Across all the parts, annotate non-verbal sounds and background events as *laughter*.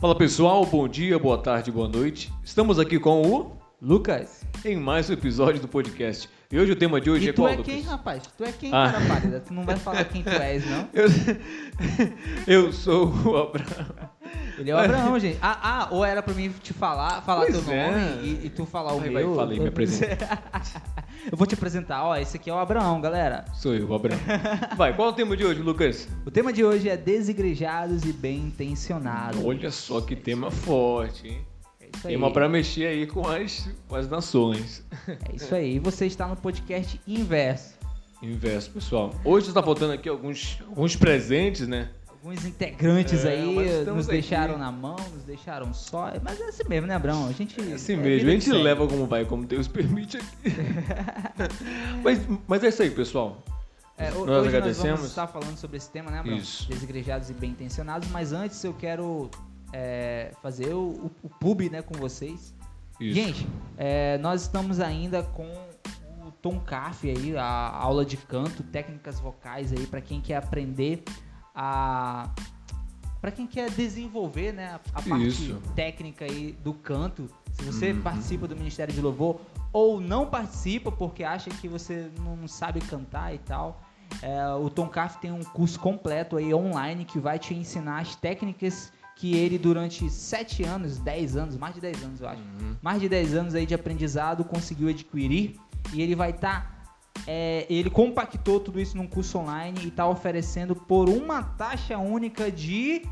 Fala pessoal, bom dia, boa tarde, boa noite. Estamos aqui com o Lucas. em mais um episódio do podcast. E hoje o tema de hoje E é tu qual, é Lucas? quem, rapaz? Tu é quem, Ah. cara pálida? Tu não vai falar quem tu és, não? *laughs* Eu, eu sou o Abraão. Ele é o Abraão, gente. Ah, ah, ou era pra mim te falar, falar Pois teu é. nome e, e tu falar o Vai, vai, meu. fala aí, me apresenta. *laughs* eu vou te apresentar, ó, esse aqui é o Abraão, galera. Sou eu, o Abraão. Vai, qual é o tema de hoje, Lucas? O tema de hoje é desigrejados e bem intencionados. Olha só que tema forte, hein? É isso aí. Tema pra mexer aí com as, com as nações. É isso aí. E você está no podcast inverso. Inverso, pessoal. Hoje está faltando aqui alguns, alguns presentes, né? Alguns integrantes É, aí nos aqui. deixaram na mão, nos deixaram só. Mas é assim mesmo, né, Abraão? A gente. É assim é mesmo, a gente leva como vai, como Deus *laughs* permite aqui. *laughs* mas, mas é isso aí, pessoal. É, Nós ho- hoje nós agradecemos. vamos estar falando sobre esse tema, né, Abraão? Isso. Desigrejados e bem intencionados, mas antes eu quero é, fazer o, o, o pub né, com vocês. Isso. Gente, é, nós estamos ainda com o Tom Caff aí, a aula de canto, técnicas vocais aí, para quem quer aprender a. Para quem quer desenvolver né, a, a parte Isso. técnica aí do canto, se você Uhum. participa do Ministério de Louvor ou não participa porque acha que você não sabe cantar e tal, é, o Tom Caff tem um curso completo aí online que vai te ensinar as técnicas que ele durante 7 anos, 10 anos, mais de 10 anos eu acho, Uhum. mais de 10 anos aí de aprendizado conseguiu adquirir e ele vai estar ele compactou tudo isso num curso online e está oferecendo por uma taxa única de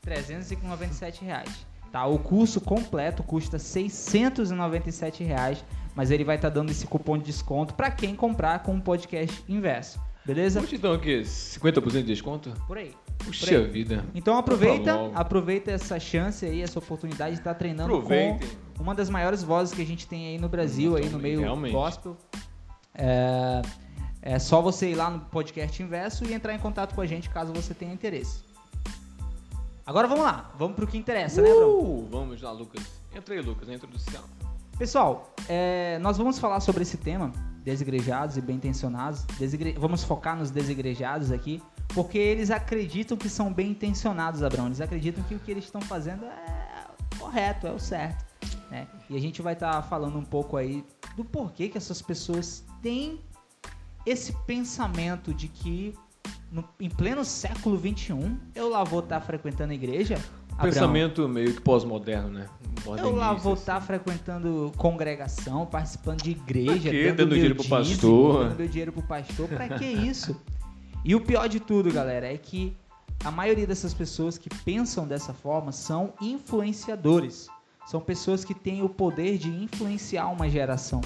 397 reais. Tá, o curso completo custa 697 reais, mas ele vai estar dando esse cupom de desconto para quem comprar com o podcast inverso, beleza? Hoje então aqui, 50% de desconto? Por aí. Puxa vida. Então aproveita, aproveita essa chance aí, essa oportunidade de estar treinando Aproveitem. com uma das maiores vozes que a gente tem aí no Brasil, aí no meio Realmente. gospel. É, é só você ir lá no podcast inverso e entrar em contato com a gente caso você tenha interesse. Agora vamos lá, vamos pro que interessa, né, Bruno? Uh, vamos lá, Lucas. Entra aí, Lucas, na introdução. Pessoal, é, nós vamos falar sobre esse tema, desigrejados e bem intencionados. Desigre- Vamos focar nos desigrejados aqui, porque eles acreditam que são bem intencionados, Abraão. Eles acreditam que o que eles estão fazendo é correto, é o certo. né? E a gente vai estar falando um pouco aí do porquê que essas pessoas têm esse pensamento de que no- em pleno século XXI eu lá vou estar frequentando a igreja. Abraão, Pensamento meio que pós-moderno, né? eu lá Modernista, vou assim. estar frequentando congregação, participando de igreja, dando, Dando dinheiro pro dízimo, pastor. dando meu dinheiro pro pastor. Pra que isso? E o pior de tudo, galera, é que a maioria dessas pessoas que pensam dessa forma são influenciadores. São pessoas que têm o poder de influenciar uma geração.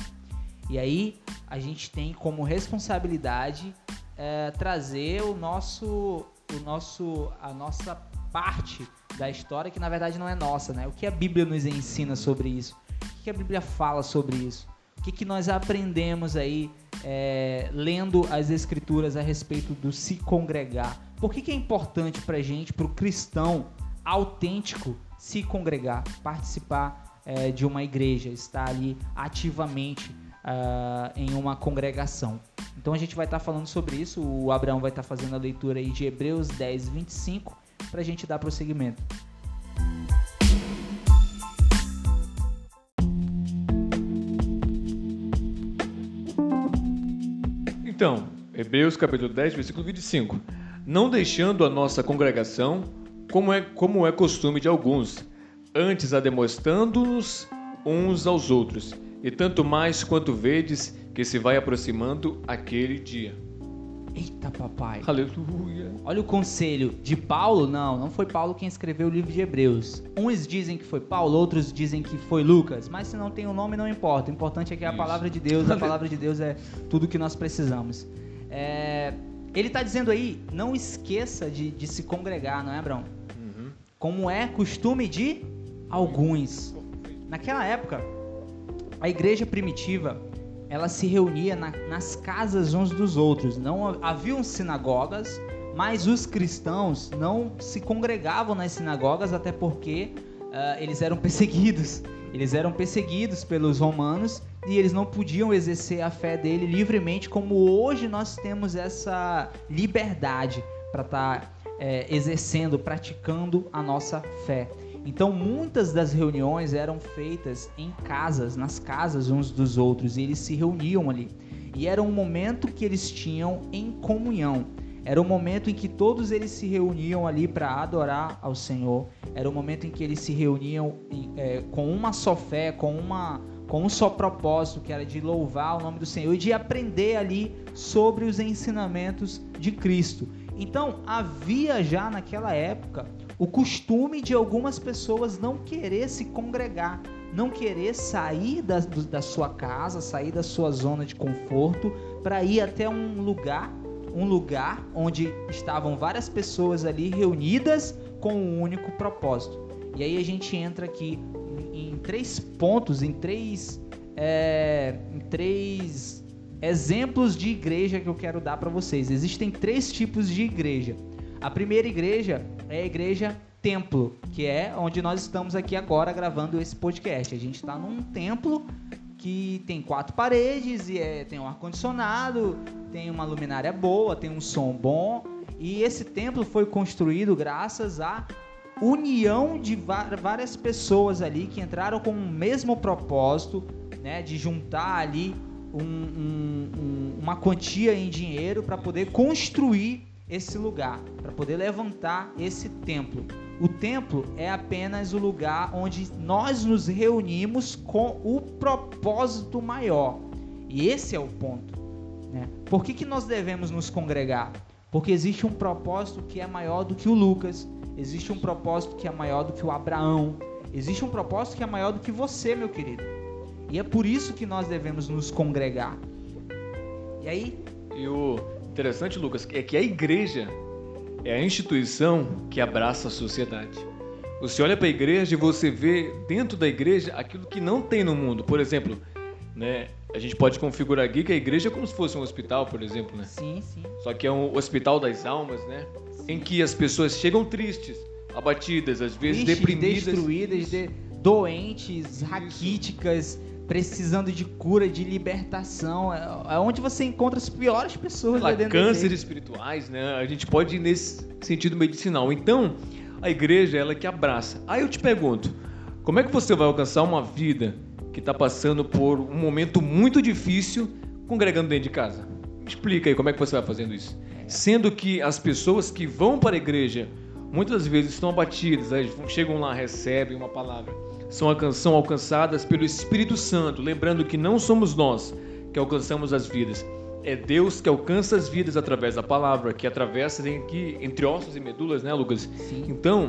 E aí a gente tem como responsabilidade é, trazer o nosso, o nosso, a nossa parte da história que na verdade não é nossa, né? O que a Bíblia nos ensina sobre isso? O que a Bíblia fala sobre isso? O que, que nós aprendemos aí é, lendo as escrituras a respeito do se congregar? Por que, que é importante pra gente, pro cristão autêntico, se congregar, participar é, de uma igreja, estar ali ativamente ah, em uma congregação? Então a gente vai estar falando sobre isso. O Abraão vai estar fazendo a leitura aí de Hebreus 10, 25, para a gente dar prosseguimento. Então, Hebreus capítulo 10, versículo 25. Não deixando a nossa congregação, como é, como é costume de alguns, antes a demonstrando-nos uns aos outros, e tanto mais quanto vedes que se vai aproximando aquele dia. Eita, papai. Aleluia. Olha o conselho de Paulo. Não, não foi Paulo quem escreveu o livro de Hebreus. Uns dizem que foi Paulo, outros dizem que foi Lucas. Mas se não tem o nome, não importa. O importante é que é a Isso. palavra de Deus. A palavra de Deus é tudo que nós precisamos. É, Ele está dizendo aí, não esqueça de, de se congregar, não é, Abraão? Uhum. Como é costume de alguns. Naquela época, a igreja primitiva ela se reunia na- nas casas uns dos outros. Não ha- haviam sinagogas, mas os cristãos não se congregavam nas sinagogas, até porque ah, eles eram perseguidos. Eles eram perseguidos pelos romanos e eles não podiam exercer a fé dele livremente, como hoje nós temos essa liberdade para estar exercendo, praticando a nossa fé. Então muitas das reuniões eram feitas em casas, nas casas uns dos outros, e eles se reuniam ali. E era um momento que eles tinham em comunhão. Era um momento em que todos eles se reuniam ali para adorar ao Senhor. Era um momento em que eles se reuniam é, com uma só fé, com, uma, com um só propósito, que era de louvar o nome do Senhor e de aprender ali sobre os ensinamentos de Cristo. Então havia já naquela época o costume de algumas pessoas não querer se congregar, não querer sair da, da sua casa, sair da sua zona de conforto para ir até um lugar um lugar onde estavam várias pessoas ali reunidas com um único propósito. E aí a gente entra aqui em, em três pontos, em três, é, em três exemplos de igreja que eu quero dar para vocês. Existem três tipos de igreja. A primeira igreja é a igreja templo, que é onde nós estamos aqui agora gravando esse podcast. A gente está num templo que tem quatro paredes e é, tem um ar-condicionado, tem uma luminária boa, tem um som bom. E esse templo foi construído graças à união de várias pessoas ali que entraram com o mesmo propósito, né, de juntar ali um, um, um, uma quantia em dinheiro para poder construir esse lugar, para poder levantar esse templo. O templo é apenas o lugar onde nós nos reunimos com o propósito maior. E esse é o ponto. Né? Por que, que nós devemos nos congregar? Porque existe um propósito que é maior do que o Lucas, existe um propósito que é maior do que o Abraão, existe um propósito que é maior do que você, meu querido. E é por isso que nós devemos nos congregar. E aí? E o interessante, Lucas, é que a igreja é a instituição que abraça a sociedade. Você olha para a igreja e você vê dentro da igreja aquilo que não tem no mundo. Por exemplo, né, a gente pode configurar aqui que a igreja é como se fosse um hospital, por exemplo, né? Sim, sim. Só que é um hospital das almas, né? Sim. Em que as pessoas chegam tristes, abatidas, às vezes deprimidas, destruídas, de, doentes, raquíticas, precisando de cura, de libertação. É, é onde você encontra as piores pessoas lá dentro cânceres espirituais, né? A gente pode ir nesse sentido medicinal. Então, a igreja é ela que abraça. Aí eu te pergunto, como é que você vai alcançar uma vida que está passando por um momento muito difícil congregando dentro de casa? Me explica aí como é que você vai fazendo isso. Sendo que as pessoas que vão para a igreja muitas vezes estão abatidas, chegam lá, recebem uma palavra são, são alcançadas pelo Espírito Santo, lembrando que não somos nós que alcançamos as vidas, é Deus que alcança as vidas através da palavra, que atravessa aqui entre ossos e medulas, né, Lucas? Sim. Então,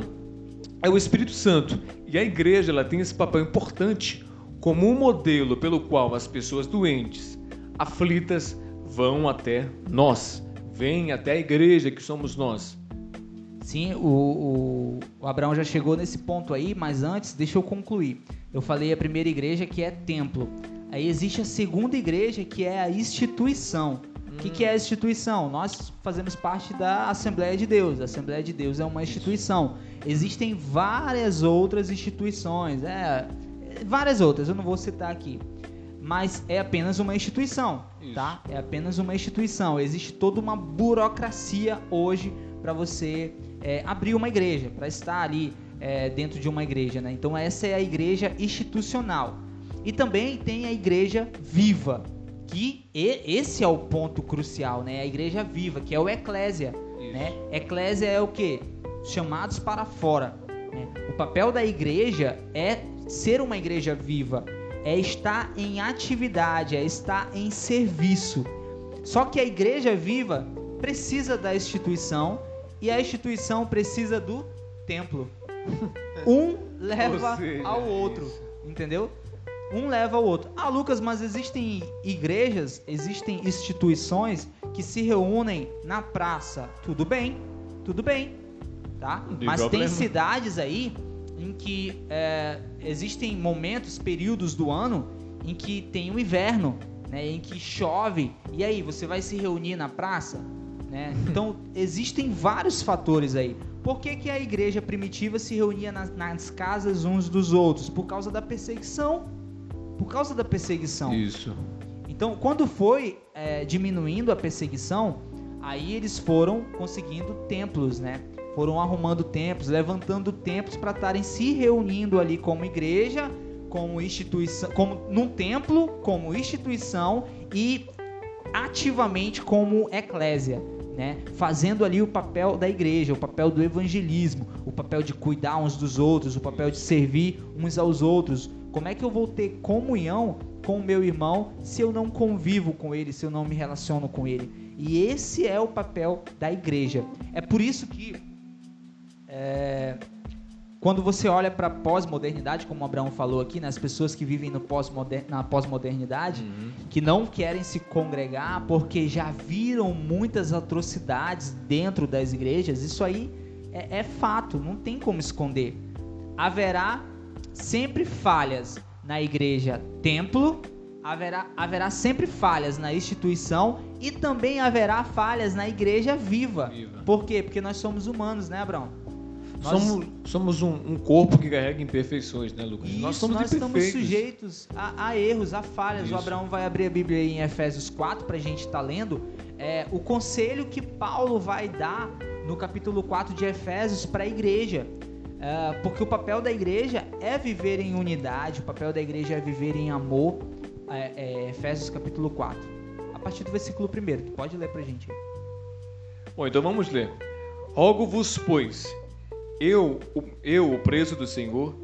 é o Espírito Santo. E a igreja ela tem esse papel importante como um modelo pelo qual as pessoas doentes, aflitas, vão até nós, vêm até a igreja que somos nós. Sim, o, o, Abraão já chegou nesse ponto aí, mas antes, deixa eu concluir. Eu falei a primeira igreja que é templo. Aí existe a segunda igreja que é a instituição. O hum. que, que é a instituição? Nós fazemos parte da Assembleia de Deus. A Assembleia de Deus é uma instituição. Existem várias outras instituições, é, várias outras, eu não vou citar aqui. Mas é apenas uma instituição, Isso. tá? É apenas uma instituição. Existe toda uma burocracia hoje para você é, abrir uma igreja, para estar ali é, dentro de uma igreja. Né? Então, essa é a igreja institucional. E também tem a igreja viva, que esse é o ponto crucial, né? A igreja viva, que é o eclésia. Né? Eclésia é o que? Chamados para fora. Né? O papel da igreja é ser uma igreja viva, é estar em atividade, é estar em serviço. Só que a igreja viva precisa da instituição e a instituição precisa do templo. *laughs* Um leva seja, ao outro, entendeu? Um leva ao outro. Ah, Lucas, mas existem igrejas, existem instituições que se reúnem na praça. Tudo bem, tudo bem, tá? mas problema. tem cidades aí em que é, existem momentos, períodos do ano em que tem o inverno, né, em que chove. E aí, você vai se reunir na praça? Né? Então, existem vários fatores aí. Por que, que a igreja primitiva se reunia nas, nas casas uns dos outros? Por causa da perseguição. Por causa da perseguição. Isso. Então, quando foi é, diminuindo a perseguição, aí eles foram conseguindo templos, né? foram arrumando templos, levantando templos para estarem se reunindo ali como igreja, como instituição, como num templo, como instituição e ativamente como eclésia, né? Fazendo ali o papel da igreja, o papel do evangelismo, o papel de cuidar uns dos outros, o papel de servir uns aos outros. Como é que eu vou ter comunhão com o meu irmão se eu não convivo com ele, se eu não me relaciono com ele? E esse é o papel da igreja. É por isso que é, quando você olha para a pós-modernidade, como o Abraão falou aqui, nas né, pessoas que vivem no pós na pós-modernidade, uhum. que não querem se congregar porque já viram muitas atrocidades dentro das igrejas, isso aí é, é fato, não tem como esconder. Haverá sempre falhas na igreja templo, haverá, haverá sempre falhas na instituição e também haverá falhas na igreja viva. viva. Por quê? Porque nós somos humanos, né, Abraão? Nós... Somos, somos um, um, corpo que carrega imperfeições, né, Lucas? Isso, nós, somos nós estamos sujeitos a, a, erros, a falhas. Isso. O Abraão vai abrir a Bíblia em Efésios 4 para a gente estar tá lendo. É, o conselho que Paulo vai dar no capítulo 4 de Efésios para a igreja. É, porque o papel da igreja é viver em unidade, o papel da igreja é viver em amor. É, é, Efésios capítulo 4. A partir do versículo 1, tu pode ler para a gente. Bom, então vamos ler. Rogo-vos, pois, eu, eu, o preso do Senhor,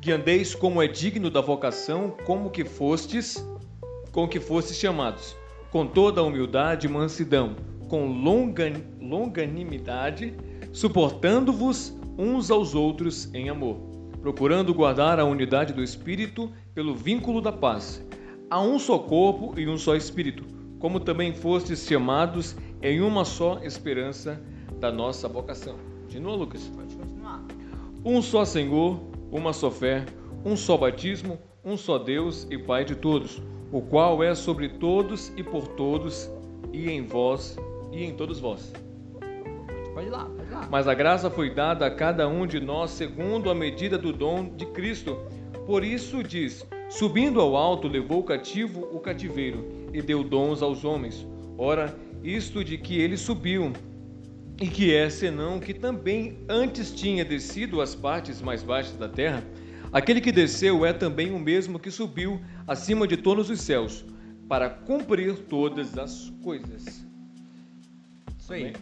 que andeis como é digno da vocação, como que fostes, com que fostes chamados, com toda a humildade e mansidão, com longan, longanimidade, suportando-vos uns aos outros em amor, procurando guardar a unidade do Espírito pelo vínculo da paz. Há um só corpo e um só Espírito, como também fostes chamados em uma só esperança da nossa vocação. Continua, Lucas. Um só Senhor, uma só fé, um só batismo, um só Deus e Pai de todos, o qual é sobre todos e por todos, e em vós e em todos vós. Pode ir lá, pode ir lá. Mas a graça foi dada a cada um de nós segundo a medida do dom de Cristo. Por isso diz: Subindo ao alto, levou cativo o cativeiro e deu dons aos homens. Ora, isto de que ele subiu e que é senão que também antes tinha descido às partes mais baixas da terra, aquele que desceu é também o mesmo que subiu acima de todos os céus, para cumprir todas as coisas. Isso aí.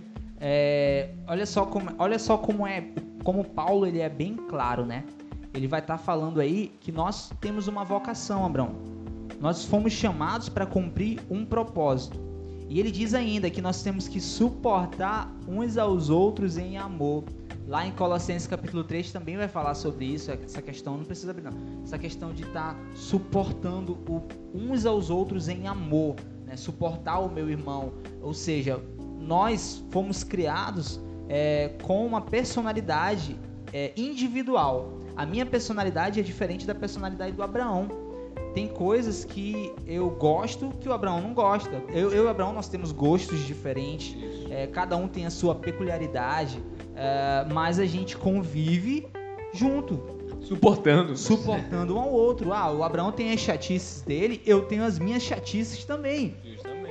É, olha só como, olha só como é, como Paulo ele é bem claro, né? Ele vai estar tá falando aí que nós temos uma vocação, Abraão. Nós fomos chamados para cumprir um propósito. E ele diz ainda que nós temos que suportar uns aos outros em amor. Lá em Colossenses capítulo 3 também vai falar sobre isso, essa questão, não precisa abrir não, essa questão de estar tá suportando o, uns aos outros em amor, né? suportar o meu irmão. Ou seja, nós fomos criados é, com uma personalidade é, individual. A minha personalidade é diferente da personalidade do Abraão tem coisas que eu gosto que o Abraão não gosta. Eu, eu e o Abraão nós temos gostos diferentes, é, cada um tem a sua peculiaridade, é, mas a gente convive junto. Suportando. Suportando um ao outro. Ah, o Abraão tem as chatices dele, eu tenho as minhas chatices também.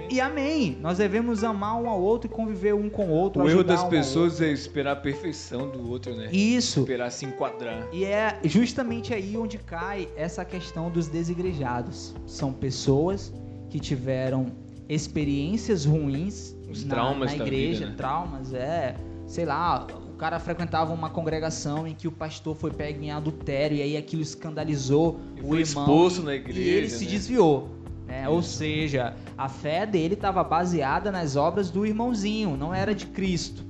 E amém. Nós devemos amar um ao outro e conviver um com o outro. O erro das um pessoas é esperar a perfeição do outro, né? Isso. Esperar se enquadrar. E é justamente aí onde cai essa questão dos desigrejados. São pessoas que tiveram experiências ruins Os na, traumas na igreja, vida, né? traumas, é, sei lá, o cara frequentava uma congregação em que o pastor foi pego em adultério e aí aquilo escandalizou e o irmão expulso na igreja, e ele né? se desviou. Né? Ou seja, a fé dele estava baseada nas obras do irmãozinho, não era de Cristo.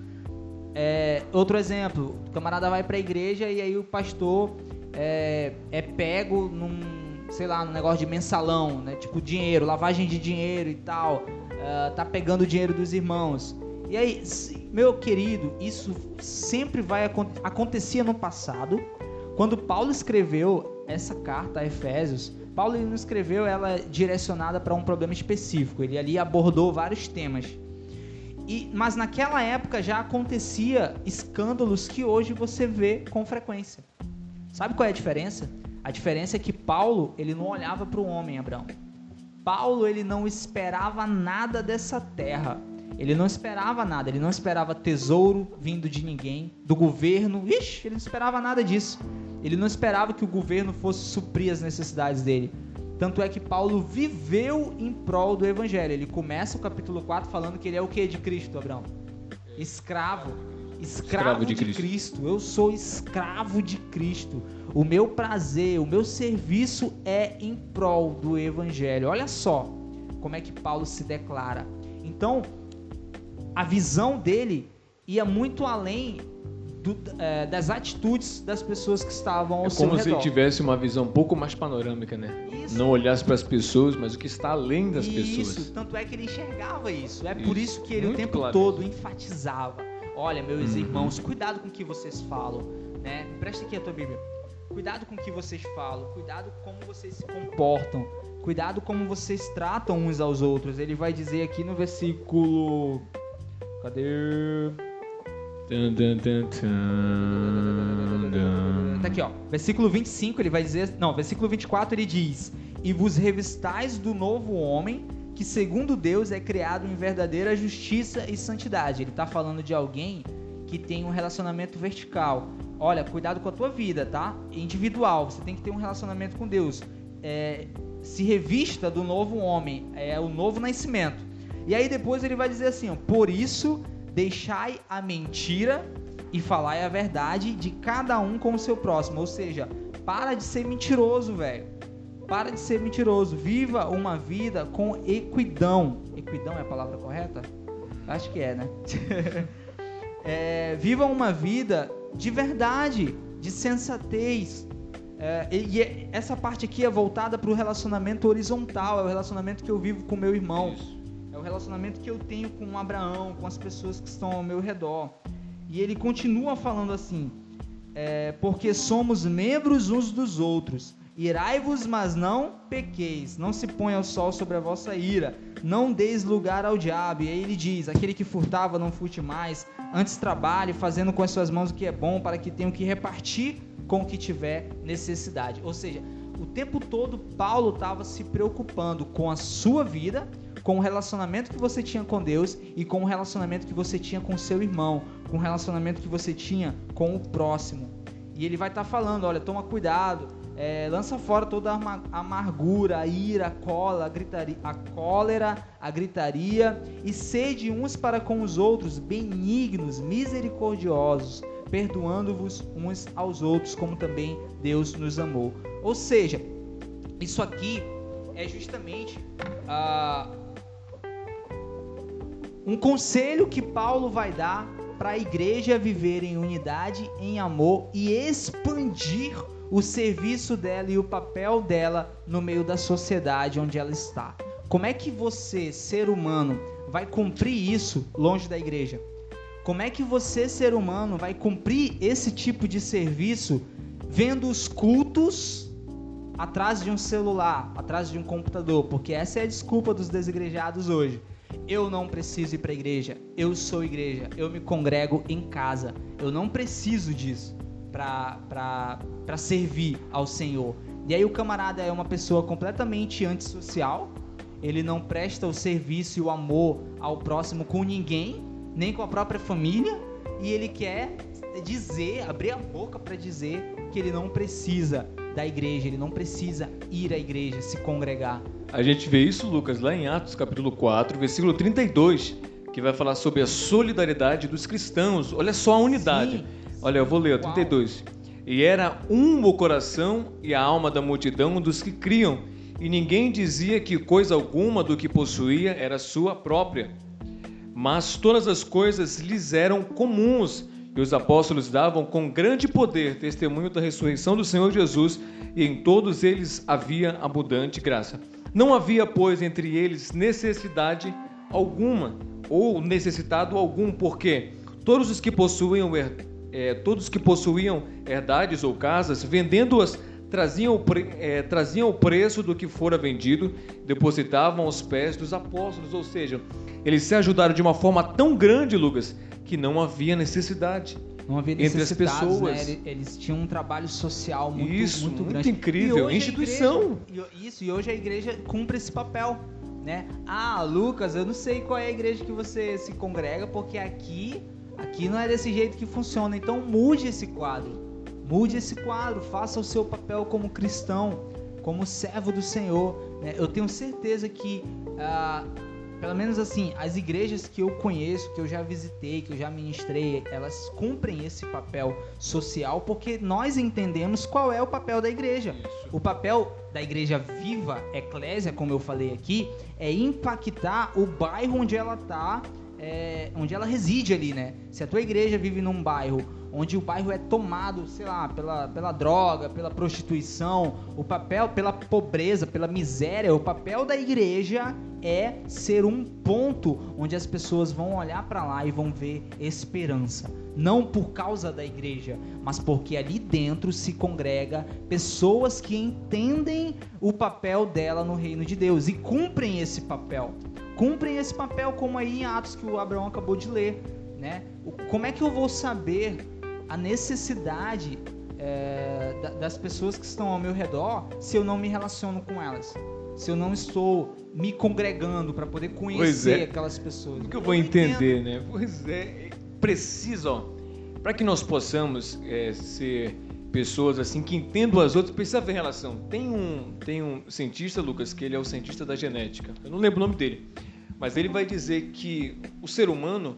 É, outro exemplo, o camarada vai para a igreja e aí o pastor é, é, pego num, sei lá, num negócio de mensalão, né? Tipo dinheiro, lavagem de dinheiro e tal. Uh, tá pegando o dinheiro dos irmãos. E aí, meu querido, isso sempre vai acontecer no passado. Quando Paulo escreveu essa carta a Efésios, Paulo não escreveu ela direcionada para um problema específico. Ele ali abordou vários temas. E, mas naquela época já acontecia escândalos que hoje você vê com frequência. Sabe qual é a diferença? A diferença é que Paulo ele não olhava para o homem, Abraão. Paulo ele não esperava nada dessa terra. Ele não esperava nada, ele não esperava tesouro vindo de ninguém, do governo. Ixi, ele não esperava nada disso. Ele não esperava que o governo fosse suprir as necessidades dele. Tanto é que Paulo viveu em prol do evangelho. Ele começa o capítulo 4 falando que ele é o que de Cristo, Abraão? Escravo. Escravo, escravo de, de Cristo. Cristo. Eu sou escravo de Cristo. O meu prazer, o meu serviço é em prol do evangelho. Olha só como é que Paulo se declara. Então, a visão dele ia muito além do, é, das atitudes das pessoas que estavam ao é seu redor. como se ele tivesse uma visão um pouco mais panorâmica, né? Isso. Não olhasse para as pessoas, mas o que está além das isso. pessoas. Isso, tanto é que ele enxergava isso. É isso. por isso que ele muito o tempo claro. todo enfatizava. Olha, meus uhum. irmãos, cuidado com o que vocês falam, né? Presta aqui a tua Bíblia. Cuidado com o que vocês falam, cuidado com como vocês se comportam, cuidado como vocês tratam uns aos outros. Ele vai dizer aqui no versículo Cadê? Tá aqui, ó. Versículo 25, ele vai dizer. Não, versículo 24 ele diz: E vos revistais do novo homem, que segundo Deus é criado em verdadeira justiça e santidade. Ele tá falando de alguém que tem um relacionamento vertical. Olha, cuidado com a tua vida, tá? Individual, você tem que ter um relacionamento com Deus. É, se revista do novo homem, é o novo nascimento. E aí depois ele vai dizer assim: ó, por isso deixai a mentira e falai a verdade de cada um com o seu próximo. Ou seja, para de ser mentiroso, velho. Para de ser mentiroso. Viva uma vida com equidão. Equidão é a palavra correta? Acho que é, né? *laughs* é, viva uma vida de verdade, de sensatez. É, e, e, essa parte aqui é voltada para o relacionamento horizontal, é o relacionamento que eu vivo com meu irmão. Isso o relacionamento que eu tenho com Abraão, com as pessoas que estão ao meu redor. E ele continua falando assim: é, porque somos membros uns dos outros. Irai-vos, mas não pequeis. Não se ponha o sol sobre a vossa ira. Não deis lugar ao diabo. E aí ele diz: aquele que furtava, não furte mais. Antes trabalhe, fazendo com as suas mãos o que é bom, para que tenham que repartir com o que tiver necessidade. Ou seja, o tempo todo Paulo estava se preocupando com a sua vida, com o relacionamento que você tinha com Deus e com o relacionamento que você tinha com seu irmão, com o relacionamento que você tinha com o próximo. E ele vai estar tá falando, olha, toma cuidado, é, lança fora toda a amargura, a ira, a cola, a, gritaria, a cólera, a gritaria, e sede uns para com os outros, benignos, misericordiosos, perdoando-vos uns aos outros, como também Deus nos amou. Ou seja, isso aqui é justamente uh, um conselho que Paulo vai dar para a igreja viver em unidade, em amor e expandir o serviço dela e o papel dela no meio da sociedade onde ela está. Como é que você, ser humano, vai cumprir isso longe da igreja? Como é que você, ser humano, vai cumprir esse tipo de serviço vendo os cultos atrás de um celular, atrás de um computador? Porque essa é a desculpa dos desigrejados hoje eu não preciso ir para a igreja. Eu sou igreja. Eu me congrego em casa. Eu não preciso disso para servir ao Senhor. E aí o camarada é uma pessoa completamente antissocial. Ele não presta o serviço e o amor ao próximo com ninguém, nem com a própria família. E ele quer dizer, abrir a boca para dizer que ele não precisa da igreja, ele não precisa ir à igreja, se congregar. A gente vê isso, Lucas, lá em Atos capítulo 4, versículo 32, que vai falar sobre a solidariedade dos cristãos. Olha só a unidade. Sim. Olha, eu vou ler, 32. E era um o coração e a alma da multidão dos que criam, e ninguém dizia que coisa alguma do que possuía era sua própria. Mas todas as coisas lhes eram comuns, e os apóstolos davam com grande poder testemunho da ressurreição do Senhor Jesus, e em todos eles havia abundante graça. Não havia, pois, entre eles necessidade alguma, ou necessitado algum, porque todos os que possuíam, é, todos que possuíam herdades ou casas, vendendo-as, traziam, é, traziam o preço do que fora vendido, depositavam aos pés dos apóstolos, ou seja, eles se ajudaram de uma forma tão grande, Lucas, que não havia necessidade não havia entre as né? pessoas. Né? Eles, tinham um trabalho social muito, isso, muito, muito incrível, instituição. Igreja, isso, e hoje a igreja cumpre esse papel. né? Ah, Lucas, eu não sei qual é a igreja que você se congrega, porque aqui, aqui não é desse jeito que funciona. Então mude esse quadro. Mude esse quadro, faça o seu papel como cristão, como servo do Senhor. Né? Eu tenho certeza que ah, pelo menos assim, as igrejas que eu conheço, que eu já visitei, que eu já ministrei, elas cumprem esse papel social porque nós entendemos qual é o papel da igreja. Isso. O papel da igreja viva, eclésia, como eu falei aqui, é impactar o bairro onde ela está, é, onde ela reside ali, né? Se a tua igreja vive num bairro onde o bairro é tomado, sei lá, pela, pela droga, pela prostituição, o papel pela pobreza, pela miséria, o papel da igreja é ser um ponto onde as pessoas vão olhar para lá e vão ver esperança. Não por causa da igreja, mas porque ali dentro se congrega pessoas que entendem o papel dela no reino de Deus e cumprem esse papel. Cumprem esse papel como aí em Atos que o Abraão acabou de ler, né? Como é que eu vou saber a necessidade é, das pessoas que estão ao meu redor se eu não me relaciono com elas? Se eu não estou me congregando para poder conhecer é. aquelas pessoas. O que eu vou entender, né? Pois é, preciso, ó, para que nós possamos é, ser pessoas assim que entendam as outras, precisa haver relação. Tem um, tem um cientista, Lucas, que ele é o cientista da genética. Eu não lembro o nome dele, mas ele vai dizer que o ser humano,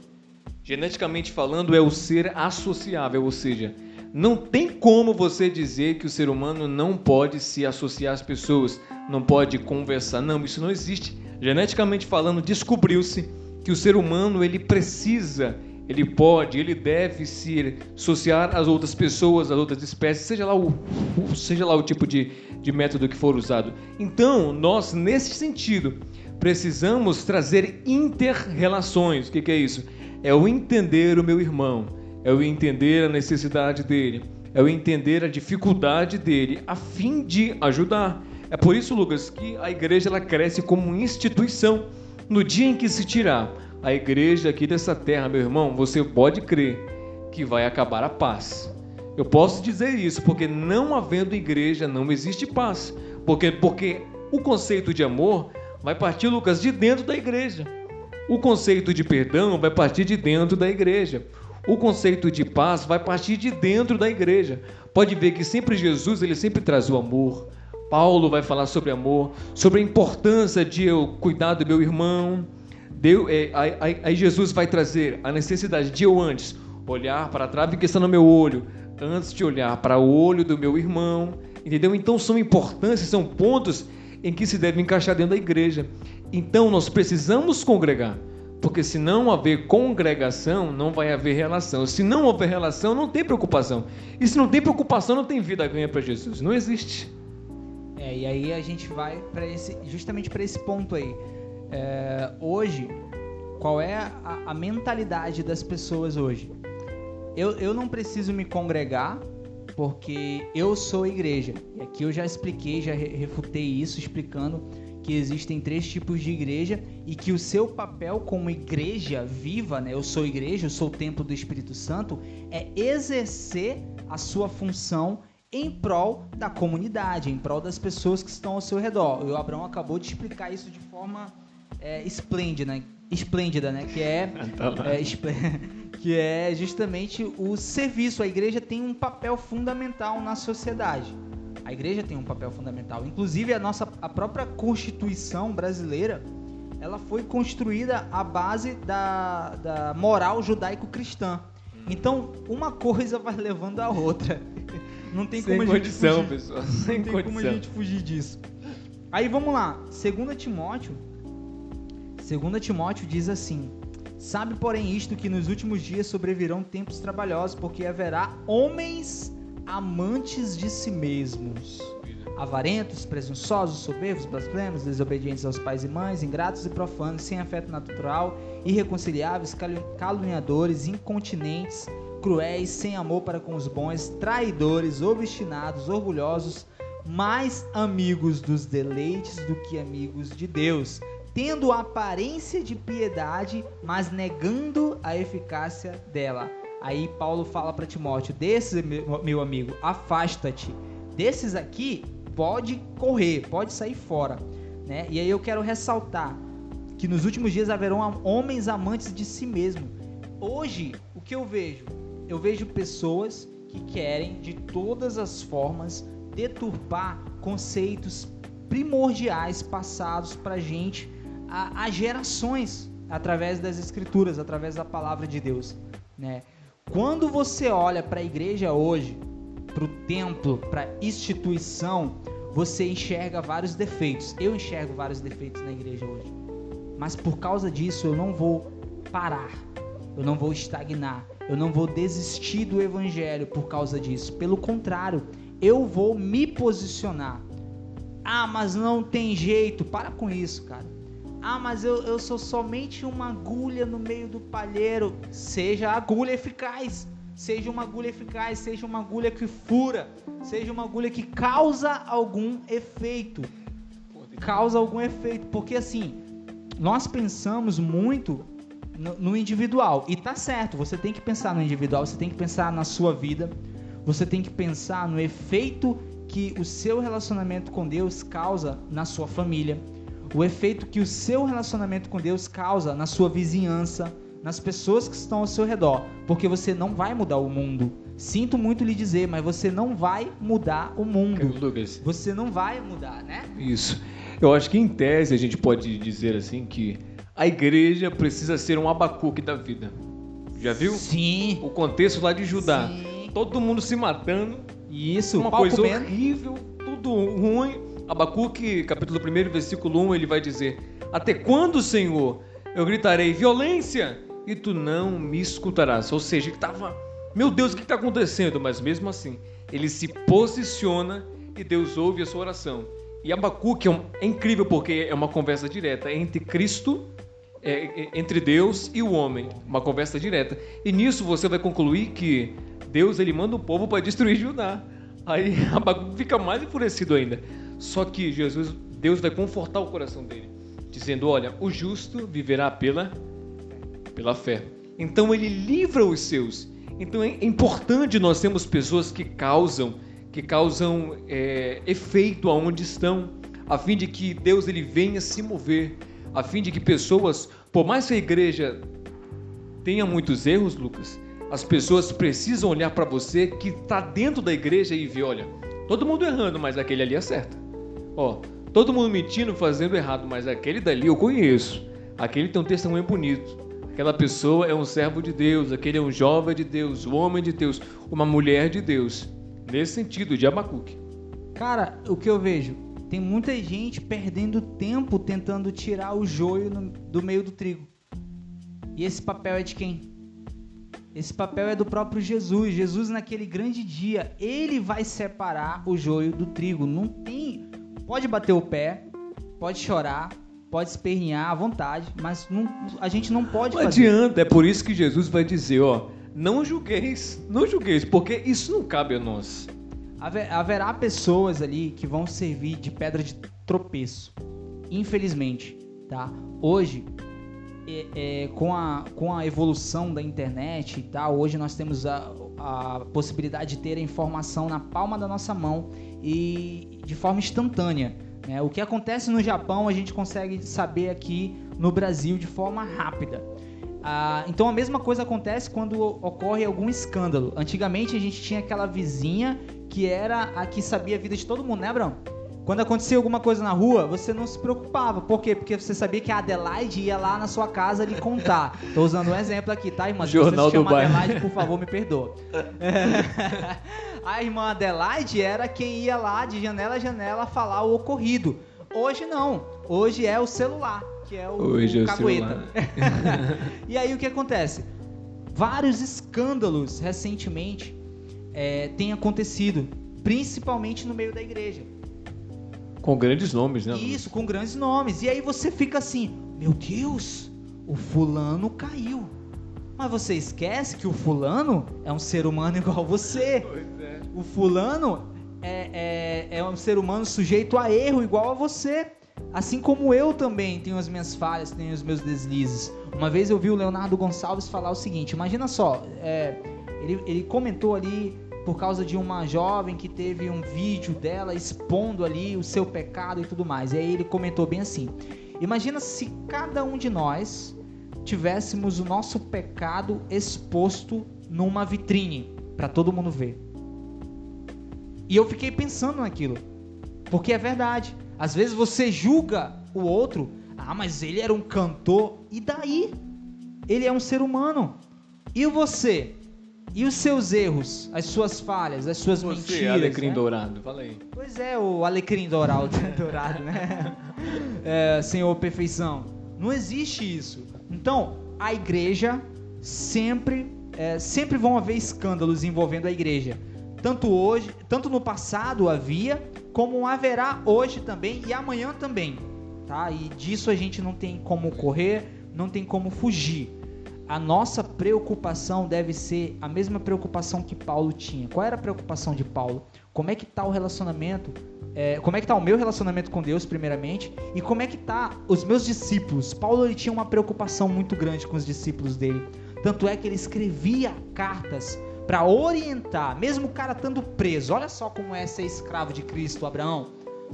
geneticamente falando, é o ser associável, ou seja, não tem como você dizer que o ser humano não pode se associar às pessoas, não pode conversar. Não, isso não existe. Geneticamente falando, descobriu-se que o ser humano ele precisa, ele pode, ele deve se associar às outras pessoas, às outras espécies, seja lá o, seja lá o tipo de, de método que for usado. Então, nós, nesse sentido, precisamos trazer inter-relações. O que, que é isso? É o entender o meu irmão é o entender a necessidade dele, é o entender a dificuldade dele, a fim de ajudar. É por isso, Lucas, que a igreja ela cresce como instituição. No dia em que se tirar a igreja aqui dessa terra, meu irmão, você pode crer que vai acabar a paz. Eu posso dizer isso porque não havendo igreja não existe paz. Porque porque o conceito de amor vai partir, Lucas, de dentro da igreja. O conceito de perdão vai partir de dentro da igreja. O conceito de paz vai partir de dentro da igreja. Pode ver que sempre Jesus, ele sempre traz o amor. Paulo vai falar sobre amor, sobre a importância de eu cuidar do meu irmão. Deus, é, aí, aí, Jesus vai trazer a necessidade de eu antes olhar para a trave que está no meu olho, antes de olhar para o olho do meu irmão. Entendeu? Então são importâncias, são pontos em que se deve encaixar dentro da igreja. Então nós precisamos congregar. Porque se não haver congregação, não vai haver relação. Se não houver relação, não tem preocupação. E se não tem preocupação, não tem vida ganha para Jesus. Não existe. É, e aí a gente vai para esse, justamente para esse ponto aí. É, hoje, qual é a, a, mentalidade das pessoas hoje? Eu, eu não preciso me congregar porque eu sou igreja. E aqui eu já expliquei, já refutei isso, explicando que existem três tipos de igreja e que o seu papel como igreja viva, né? Eu sou igreja, eu sou o templo do Espírito Santo, é exercer a sua função em prol da comunidade, em prol das pessoas que estão ao seu redor. O Abraão acabou de explicar isso de forma é, esplêndida, né? esplêndida, né? Que é, *laughs* tá é *laughs* que é justamente o serviço. A igreja tem um papel fundamental na sociedade. A igreja tem um papel fundamental. Inclusive a nossa a própria Constituição brasileira, ela foi construída à base da, da moral judaico-cristã. Então, uma coisa vai levando a outra. *laughs* Não tem Sem como condição, a gente fugir. pessoal. Sem Não tem condição. como a gente fugir disso. Aí vamos lá. 2 Timóteo 2 Timóteo diz assim: Sabe, porém, isto que nos últimos dias sobrevirão tempos trabalhosos, porque haverá homens amantes de si mesmos, avarentos, presunçosos, soberbos, blasfemos, desobedientes aos pais e mães, ingratos e profanos, sem afeto natural, irreconciliáveis, caluniadores, incontinentes, cruéis, sem amor para com os bons, traidores, obstinados, orgulhosos, mais amigos dos deleites do que amigos de Deus, tendo aparência de piedade, mas negando a eficácia dela. Aí Paulo fala para Timóteo: desses, meu amigo, afasta-te. Desses aqui, pode correr, pode sair fora. né? E aí eu quero ressaltar que nos últimos dias haverão homens amantes de si mesmo. Hoje, o que eu vejo? Eu vejo pessoas que querem de todas as formas deturpar conceitos primordiais passados para gente há, gerações através das escrituras, através da palavra de Deus, né? Quando você olha para a igreja hoje, para o templo, para a instituição, você enxerga vários defeitos. Eu enxergo vários defeitos na igreja hoje. Mas por causa disso eu não vou parar. Eu não vou estagnar. Eu não vou desistir do evangelho por causa disso. Pelo contrário, eu vou me posicionar. Ah, mas não tem jeito. Para com isso, cara. Ah, mas eu, eu sou somente uma agulha no meio do palheiro. Seja agulha eficaz. Seja uma agulha eficaz, seja uma agulha que fura, seja uma agulha que causa algum efeito. Causa algum efeito, porque assim, nós pensamos muito no, no individual e tá certo, você tem que pensar no individual, você tem que pensar na sua vida, você tem que pensar no efeito que o seu relacionamento com Deus causa na sua família, o efeito que o seu relacionamento com Deus causa na sua vizinhança, nas pessoas que estão ao seu redor, porque você não vai mudar o mundo. Sinto muito lhe dizer, mas você não vai mudar o mundo. Lucas. Você não vai mudar, né? Isso. Eu acho que em tese a gente pode dizer assim que a igreja precisa ser um abacuque da vida. Já viu? Sim. O contexto lá de Judá. Sim. Todo mundo se matando. Isso, uma coisa comendo. horrível, tudo ruim. Abacuque, capítulo 1, versículo 1, ele vai dizer: Até quando, Senhor, eu gritarei violência e tu não me escutarás. Ou seja, ele estava, meu Deus, o que está acontecendo? Mas mesmo assim, ele se posiciona e Deus ouve a sua oração. E Abacuque é, um, é incrível porque é uma conversa direta entre Cristo, é, é, entre Deus e o homem, uma conversa direta. E nisso você vai concluir que Deus ele manda o povo para destruir Judá. Aí *laughs* Abacuque fica mais enfurecido ainda. Só que Jesus, Deus vai confortar o coração dele, dizendo: Olha, o justo viverá pela pela fé. Então ele livra os seus. Então é importante nós termos pessoas que causam, que causam é, efeito aonde estão, a fim de que Deus ele venha se mover, a fim de que pessoas, por mais que a igreja tenha muitos erros, Lucas, as pessoas precisam olhar para você que está dentro da igreja e ver, olha, todo mundo errando, mas aquele ali acerta. Ó, todo mundo mentindo, fazendo errado, mas aquele dali eu conheço. Aquele tem um testemunho bonito. Aquela pessoa é um servo de Deus, aquele é um jovem de Deus, um homem de Deus, uma mulher de Deus. Nesse sentido, de Abacuque. Cara, o que eu vejo? Tem muita gente perdendo tempo tentando tirar o joio no, do meio do trigo. E esse papel é de quem? Esse papel é do próprio Jesus. Jesus, naquele grande dia, ele vai separar o joio do trigo. Não tem. Pode bater o pé, pode chorar, pode espernear à vontade, mas não, a gente não pode não fazer. adianta, é por isso que Jesus vai dizer, ó, não julgueis, não julgueis, porque isso não cabe a nós. Haverá pessoas ali que vão servir de pedra de tropeço, infelizmente, tá? Hoje, é, é, com, a, com a evolução da internet e tal, hoje nós temos a, a possibilidade de ter a informação na palma da nossa mão e de forma instantânea. Né? O que acontece no Japão a gente consegue saber aqui no Brasil de forma rápida. Ah, então a mesma coisa acontece quando ocorre algum escândalo. Antigamente a gente tinha aquela vizinha que era a que sabia a vida de todo mundo, né, Abrão? Quando acontecia alguma coisa na rua, você não se preocupava. Por quê? Porque você sabia que a Adelaide ia lá na sua casa lhe contar. Tô usando um exemplo aqui, tá, irmã? Se Jornal você se chama Adelaide, por favor, me perdoa. *laughs* a irmã Adelaide era quem ia lá de janela a janela falar o ocorrido. Hoje não. Hoje é o celular, que é o, Hoje o é cagueta. *laughs* e aí o que acontece? Vários escândalos recentemente é, têm acontecido, principalmente no meio da igreja. Com grandes nomes, né? Isso, com grandes nomes. E aí você fica assim, meu Deus, o fulano caiu. Mas você esquece que o fulano é um ser humano *laughs* igual você. Pois é. O fulano é, é, é um ser humano sujeito a erro igual a você. Assim como eu também tenho as minhas falhas, tenho os meus deslizes. Uma vez eu vi o Leonardo Gonçalves falar o seguinte: imagina só, é, ele, ele comentou ali por causa de uma jovem que teve um vídeo dela expondo ali o seu pecado e tudo mais. E aí ele comentou bem assim: Imagina se cada um de nós tivéssemos o nosso pecado exposto numa vitrine para todo mundo ver. E eu fiquei pensando naquilo, porque é verdade. Às vezes você julga o outro, ah, mas ele era um cantor, e daí? Ele é um ser humano. E você? E os seus erros, as suas falhas, as suas Você, mentiras? alecrim né? dourado, fala aí. Pois é, o alecrim dourado, *laughs* dourado né? É, Senhor Perfeição. Não existe isso. Então, a igreja sempre, é, sempre vão haver escândalos envolvendo a igreja. Tanto hoje, tanto no passado havia, como haverá hoje também e amanhã também, tá? E disso a gente não tem como correr, não tem como fugir a nossa preocupação deve ser a mesma preocupação que Paulo tinha. Qual era a preocupação de Paulo? Como é que está o relacionamento? É, como é que está o meu relacionamento com Deus, primeiramente? E como é que tá os meus discípulos? Paulo ele tinha uma preocupação muito grande com os discípulos dele. Tanto é que ele escrevia cartas para orientar, mesmo o cara estando preso. Olha só como é ser escravo de Cristo, Abraão.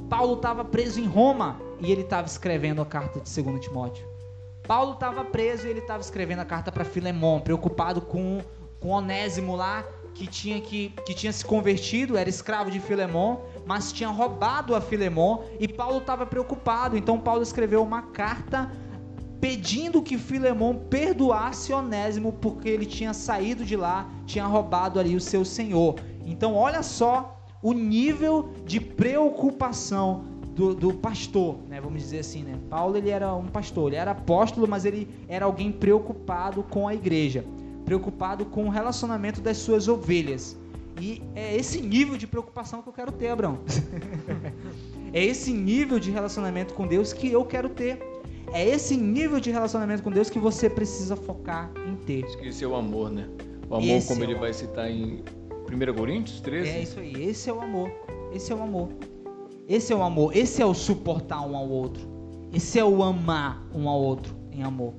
Paulo estava preso em Roma e ele estava escrevendo a carta de 2 Timóteo. Paulo estava preso e ele estava escrevendo a carta para Filemon, preocupado com, com Onésimo lá, que tinha, que, que tinha se convertido, era escravo de Filemon, mas tinha roubado a Filemon, e Paulo estava preocupado. Então Paulo escreveu uma carta pedindo que Filemon perdoasse Onésimo porque ele tinha saído de lá, tinha roubado ali o seu senhor. Então olha só o nível de preocupação do, do, pastor, né? Vamos dizer assim, né? Paulo ele era um pastor, ele era apóstolo, mas ele era alguém preocupado com a igreja, preocupado com o relacionamento das suas ovelhas. E é esse nível de preocupação que eu quero ter, Abraão. *laughs* é esse nível de relacionamento com Deus que eu quero ter. É esse nível de relacionamento com Deus que você precisa focar em ter. Esse é o amor, né? O amor, esse como é ele vai citar em 1 Coríntios 13. É isso aí, esse é o amor. Esse é o amor. Esse é o amor, esse é o suportar um ao outro. Esse é o amar um ao outro em amor.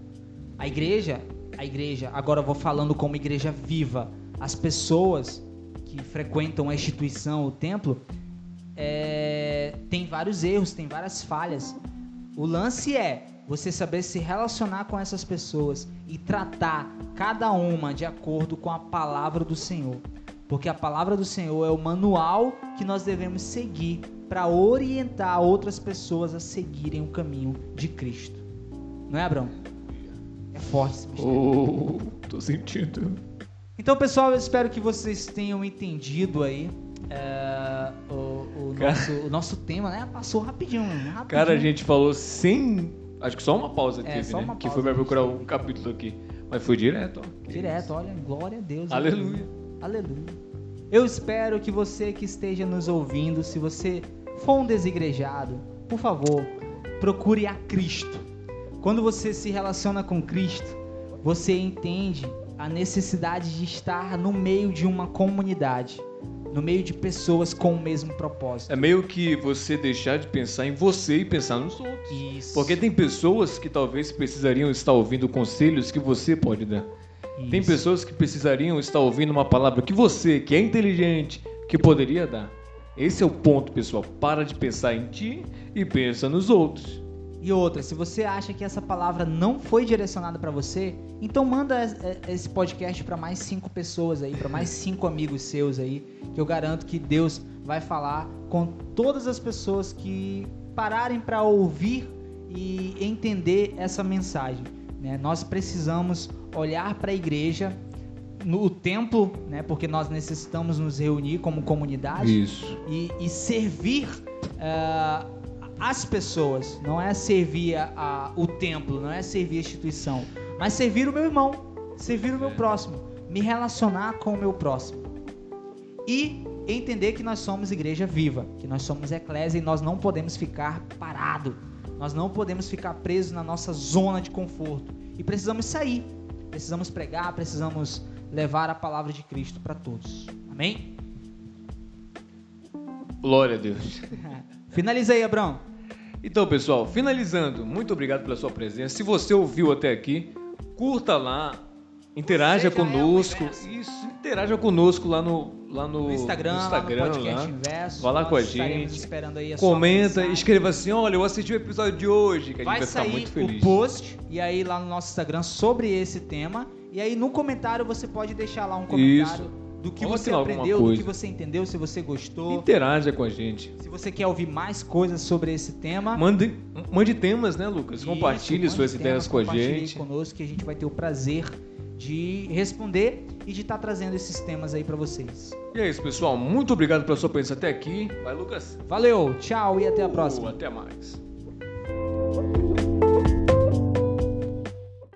A igreja, a igreja, agora eu vou falando como igreja viva. As pessoas que frequentam a instituição, o templo, é, tem vários erros, tem várias falhas. O lance é você saber se relacionar com essas pessoas e tratar cada uma de acordo com a palavra do Senhor. Porque a palavra do Senhor é o manual que nós devemos seguir para orientar outras pessoas a seguirem o caminho de Cristo. Não é, Abraão? É forte esse Oh, tô sentindo. Então, pessoal, eu espero que vocês tenham entendido aí é, o, o, nosso, o, nosso, tema, né? Passou rapidinho, rapidinho, Cara, a gente falou sem. Acho que só uma pausa aqui, é, né? Pausa que foi pra procurar um capítulo aqui. Mas foi direto, ó. Direto, olha, glória a Deus. Aleluia. Aleluia. Eu espero que você que esteja nos ouvindo, se você for um desigrejado, por favor, procure a Cristo. Quando você se relaciona com Cristo, você entende a necessidade de estar no meio de uma comunidade, no meio de pessoas com o mesmo propósito. É meio que você deixar de pensar em você e pensar nos outros. Isso. Porque tem pessoas que talvez precisariam estar ouvindo conselhos que você pode dar. Isso. Tem pessoas que precisariam estar ouvindo uma palavra que você, que é inteligente, que poderia dar. Esse é o ponto, pessoal. Para de pensar em ti e pensa nos outros. E outra, se você acha que essa palavra não foi direcionada para você, então manda esse podcast para mais cinco pessoas aí, para mais cinco amigos seus aí, que eu garanto que Deus vai falar com todas as pessoas que pararem para ouvir e entender essa mensagem. Né? Nós precisamos olhar para a igreja no templo, né? Porque nós necessitamos nos reunir como comunidade Isso. E, e servir uh, as pessoas. Não é servir a, a, o templo, não é servir a instituição, mas servir o meu irmão, servir o meu próximo, me relacionar com o meu próximo e entender que nós somos igreja viva, que nós somos eclésia e nós não podemos ficar parado. Nós não podemos ficar presos na nossa zona de conforto e precisamos sair. Precisamos pregar, precisamos levar a palavra de Cristo para todos. Amém? Glória a Deus. *laughs* Finaliza aí, Abraão. Então, pessoal, finalizando, muito obrigado pela sua presença. Se você ouviu até aqui, curta lá Interaja é o conosco. inverso. Isso, interaja conosco lá no, lá no, No Instagram, no Instagram, lá no podcast lá. Inverso. Vai lá com a gente. a Comenta, escreva assim, olha, eu assisti o episódio de hoje, que a gente vai, Vai ficar sair muito o feliz. post e aí lá no nosso Instagram sobre esse tema. E aí no comentário você pode deixar lá um comentário do que você aprendeu, do que você entendeu, se você gostou. Interaja com a gente. Se você quer ouvir mais coisas sobre esse tema. Mande, mande temas, né, Lucas? Compartilhe Isso, suas mande ideias com a compartilhe gente. conosco que a gente vai ter o prazer de responder e de estar trazendo esses temas aí pra vocês. E é isso, pessoal. Muito obrigado pela sua presença até aqui. Vai, Lucas. Valeu, tchau e até a próxima. Até mais.